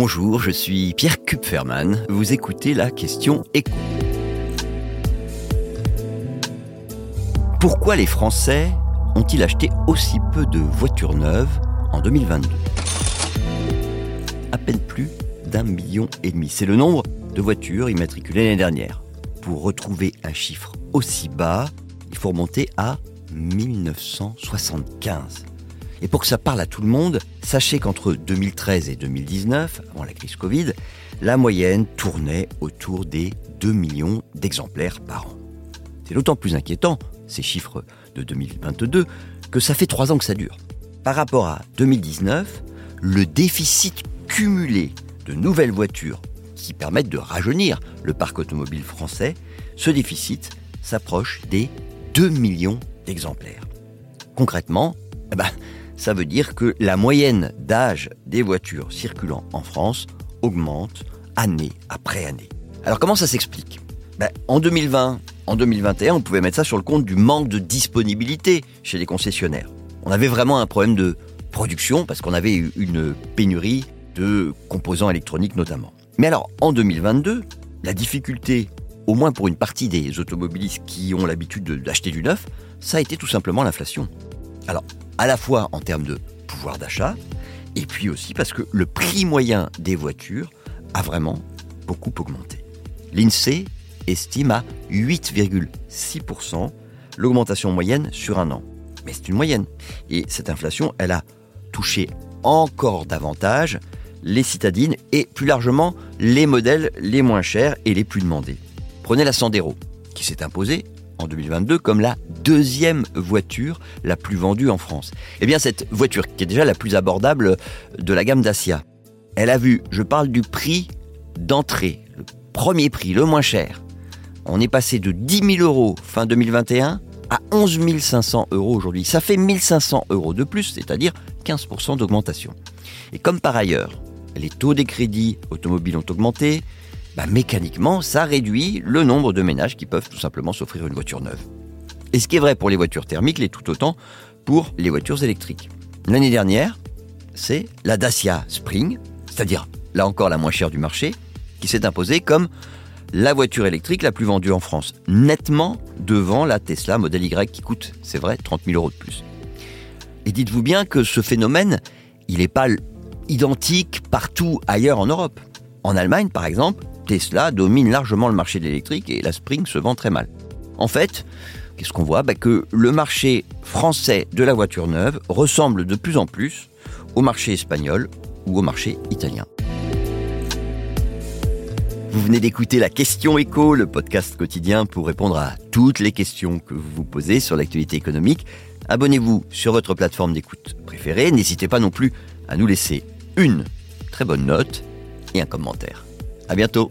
Bonjour, je suis Pierre Kupferman. Vous écoutez la question éco. Pourquoi les Français ont-ils acheté aussi peu de voitures neuves en 2022 À peine plus d'un million et demi. C'est le nombre de voitures immatriculées l'année dernière. Pour retrouver un chiffre aussi bas, il faut remonter à 1975. Et pour que ça parle à tout le monde, sachez qu'entre 2013 et 2019, avant la crise Covid, la moyenne tournait autour des 2 millions d'exemplaires par an. C'est d'autant plus inquiétant, ces chiffres de 2022, que ça fait trois ans que ça dure. Par rapport à 2019, le déficit cumulé de nouvelles voitures qui permettent de rajeunir le parc automobile français, ce déficit s'approche des 2 millions d'exemplaires. Concrètement, eh ben, ça veut dire que la moyenne d'âge des voitures circulant en France augmente année après année. Alors comment ça s'explique? Ben, En 2020, en 2021, on pouvait mettre ça sur le compte du manque de disponibilité chez les concessionnaires. On avait vraiment un problème de production parce qu'on avait une pénurie de composants électroniques notamment. Mais alors, en 2022, la difficulté, au moins pour une partie des automobilistes qui ont l'habitude d'acheter du neuf, ça a été tout simplement l'inflation. Alors, à la fois en termes de pouvoir d'achat, et puis aussi parce que le prix moyen des voitures a vraiment beaucoup augmenté. L'INSEE estime à 8,6% l'augmentation moyenne sur un an. Mais c'est une moyenne. Et cette inflation, elle a touché encore davantage les citadines et plus largement les modèles les moins chers et les plus demandés. Prenez la Sandero, qui s'est imposée en 2022 comme la deuxième voiture la plus vendue en France. Eh bien, cette voiture, qui est déjà la plus abordable de la gamme Dacia, elle a vu, je parle du prix d'entrée, le premier prix, le moins cher. On est passé de 10 000 euros fin 2021 à 11 500 euros aujourd'hui. Ça fait 1500 euros de plus, c'est-à-dire 15% d'augmentation. Et comme par ailleurs, les taux des crédits automobiles ont augmenté, bah, mécaniquement, ça réduit le nombre de ménages qui peuvent tout simplement s'offrir une voiture neuve. Et ce qui est vrai pour les voitures thermiques l'est tout autant pour les voitures électriques. L'année dernière, c'est la Dacia Spring, c'est-à-dire là encore la moins chère du marché, qui s'est imposée comme la voiture électrique la plus vendue en France, nettement devant la Tesla Model Y qui coûte, c'est vrai, 30 000 euros de plus. Et dites-vous bien que ce phénomène, il n'est pas identique partout ailleurs en Europe. En Allemagne, par exemple, Tesla domine largement le marché de l'électrique et la Spring se vend très mal. En fait, qu'est-ce qu'on voit? Bah, Que le marché français de la voiture neuve ressemble de plus en plus au marché espagnol ou au marché italien. Vous venez d'écouter la question écho, le podcast quotidien pour répondre à toutes les questions que vous vous posez sur l'actualité économique. Abonnez-vous sur votre plateforme d'écoute préférée. N'hésitez pas non plus à nous laisser une très bonne note et un commentaire. À bientôt.